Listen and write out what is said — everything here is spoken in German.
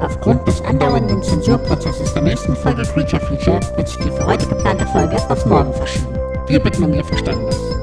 Aufgrund des andauernden Zensurprozesses der nächsten Folge Creature Feature wird sich die für heute geplante Folge auf morgen verschieben. Wir bitten um Ihr Verständnis.